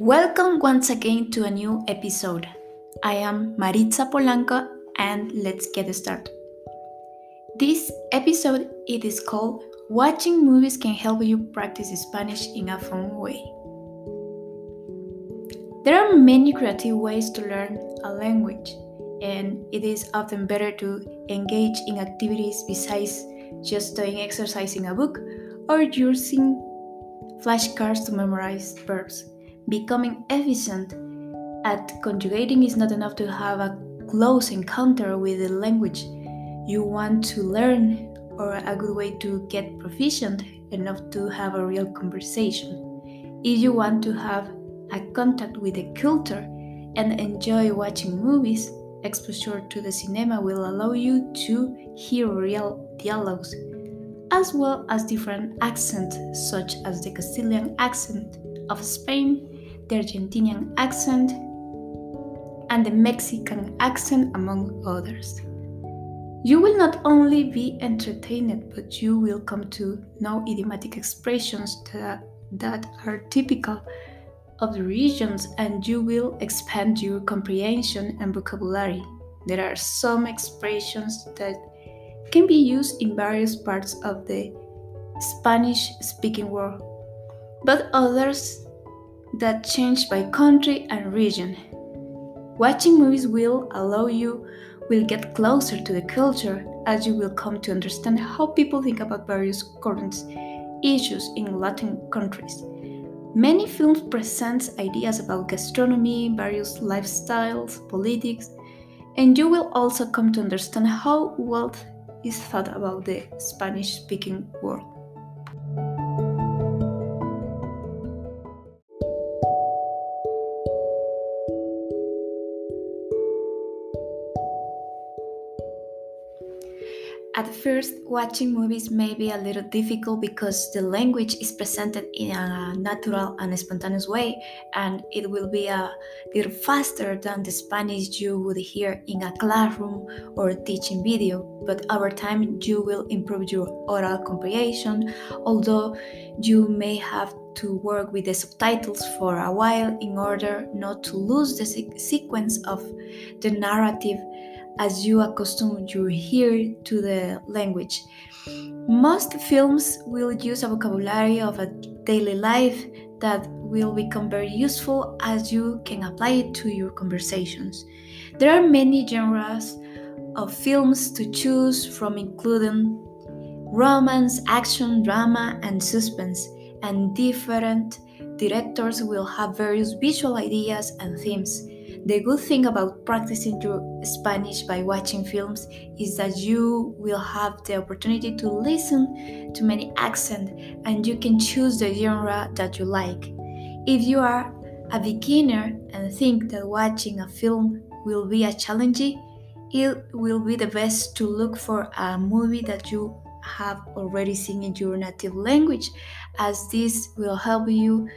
Welcome once again to a new episode. I am Maritza Polanco and let's get started. This episode it is called Watching movies can help you practice Spanish in a fun way. There are many creative ways to learn a language, and it is often better to engage in activities besides just doing exercise in a book or using flashcards to memorize verbs. Becoming efficient at conjugating is not enough to have a close encounter with the language you want to learn or a good way to get proficient enough to have a real conversation. If you want to have a contact with the culture and enjoy watching movies, exposure to the cinema will allow you to hear real dialogues as well as different accents such as the Castilian accent of Spain the Argentinian accent, and the Mexican accent, among others. You will not only be entertained, but you will come to know idiomatic expressions that, that are typical of the regions and you will expand your comprehension and vocabulary. There are some expressions that can be used in various parts of the Spanish speaking world, but others that change by country and region. Watching movies will allow you will get closer to the culture as you will come to understand how people think about various current issues in Latin countries. Many films present ideas about gastronomy, various lifestyles, politics, and you will also come to understand how wealth is thought about the Spanish speaking world. First, watching movies may be a little difficult because the language is presented in a natural and spontaneous way, and it will be a little faster than the Spanish you would hear in a classroom or teaching video. But over time, you will improve your oral comprehension, although you may have to work with the subtitles for a while in order not to lose the sequence of the narrative as you accustom your ear to the language. Most films will use a vocabulary of a daily life that will become very useful as you can apply it to your conversations. There are many genres of films to choose from, including romance, action, drama, and suspense, and different directors will have various visual ideas and themes. The good thing about practicing your Spanish by watching films is that you will have the opportunity to listen to many accents and you can choose the genre that you like. If you are a beginner and think that watching a film will be a challenge, it will be the best to look for a movie that you have already seen in your native language, as this will help you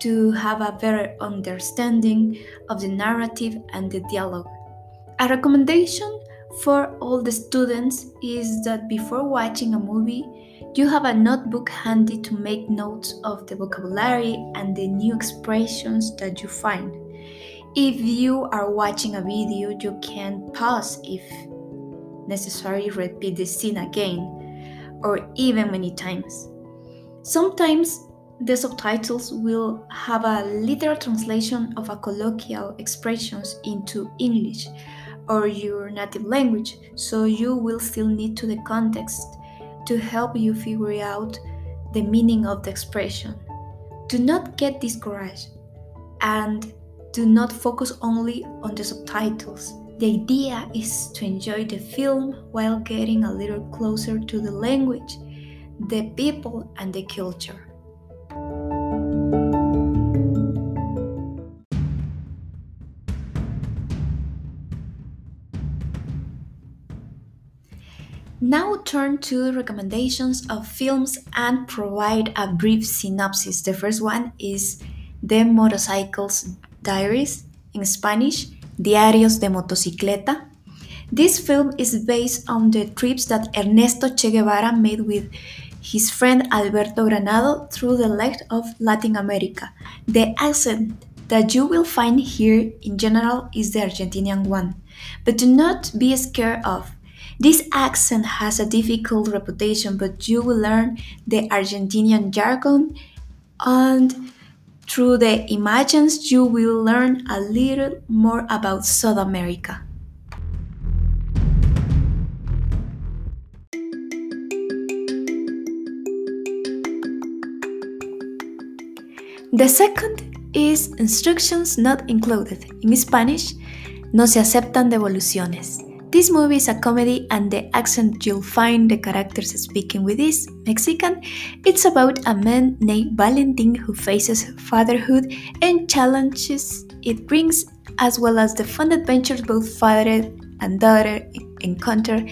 to have a better understanding of the narrative and the dialogue. A recommendation for all the students is that before watching a movie, you have a notebook handy to make notes of the vocabulary and the new expressions that you find. If you are watching a video, you can pause if necessary, repeat the scene again, or even many times. Sometimes the subtitles will have a literal translation of a colloquial expressions into English or your native language, so you will still need to the context to help you figure out the meaning of the expression. Do not get discouraged and do not focus only on the subtitles. The idea is to enjoy the film while getting a little closer to the language, the people, and the culture. Now turn to recommendations of films and provide a brief synopsis. The first one is The Motorcycles Diaries, in Spanish, Diarios de Motocicleta. This film is based on the trips that Ernesto Che Guevara made with his friend Alberto Granado through the length of Latin America. The accent that you will find here in general is the Argentinian one, but do not be scared of. This accent has a difficult reputation, but you will learn the Argentinian jargon and through the images you will learn a little more about South America. The second is instructions not included. In Spanish, no se aceptan devoluciones. This movie is a comedy, and the accent you'll find the characters speaking with is Mexican. It's about a man named Valentin who faces fatherhood and challenges it brings, as well as the fun adventures both father and daughter encounter.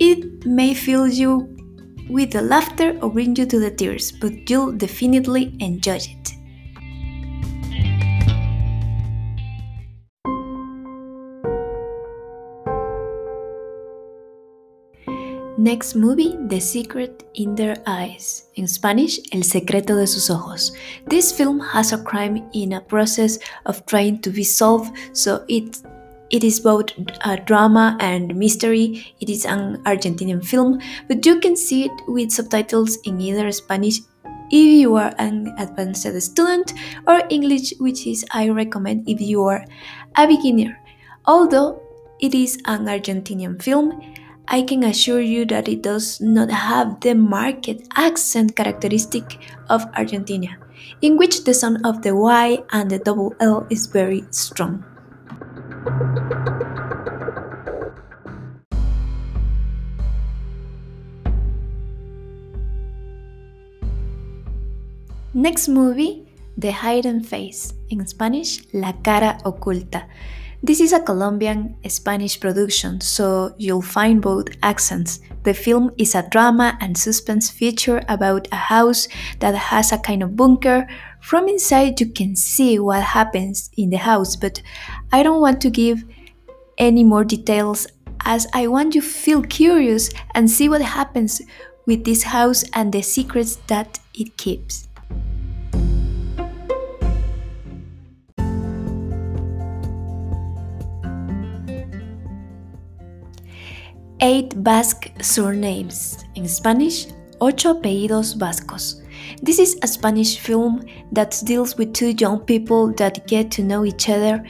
It may fill you with the laughter or bring you to the tears, but you'll definitely enjoy it. Next movie, The Secret in Their Eyes. In Spanish, El secreto de sus ojos. This film has a crime in a process of trying to be solved, so it it is both a drama and mystery. It is an Argentinian film, but you can see it with subtitles in either Spanish if you are an advanced student or English, which is I recommend if you are a beginner. Although it is an Argentinian film, I can assure you that it does not have the marked accent characteristic of Argentina, in which the sound of the Y and the double L is very strong. Next movie, The Hidden Face, in Spanish, La Cara Oculta. This is a Colombian Spanish production, so you'll find both accents. The film is a drama and suspense feature about a house that has a kind of bunker. From inside, you can see what happens in the house, but I don't want to give any more details as I want you to feel curious and see what happens with this house and the secrets that it keeps. Eight Basque surnames. In Spanish, Ocho apellidos vascos. This is a Spanish film that deals with two young people that get to know each other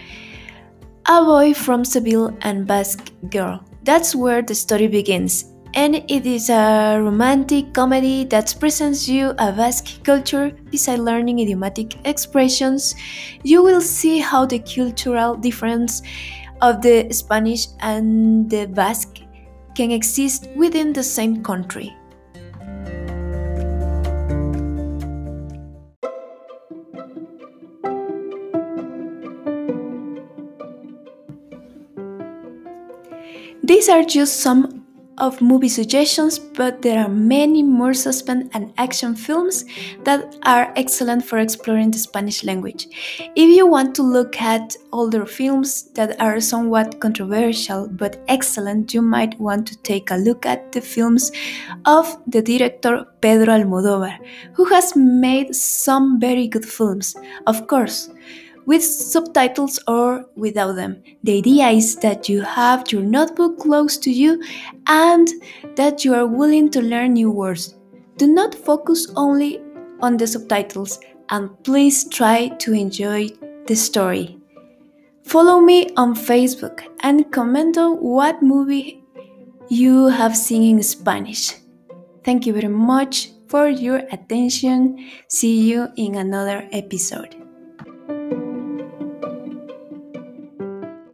a boy from Seville and Basque girl. That's where the story begins. And it is a romantic comedy that presents you a Basque culture beside learning idiomatic expressions. You will see how the cultural difference of the Spanish and the Basque can exist within the same country. These are just some of movie suggestions, but there are many more suspense and action films that are excellent for exploring the Spanish language. If you want to look at older films that are somewhat controversial but excellent, you might want to take a look at the films of the director Pedro Almodóvar, who has made some very good films. Of course, with subtitles or without them. The idea is that you have your notebook close to you and that you are willing to learn new words. Do not focus only on the subtitles and please try to enjoy the story. Follow me on Facebook and comment on what movie you have seen in Spanish. Thank you very much for your attention. See you in another episode.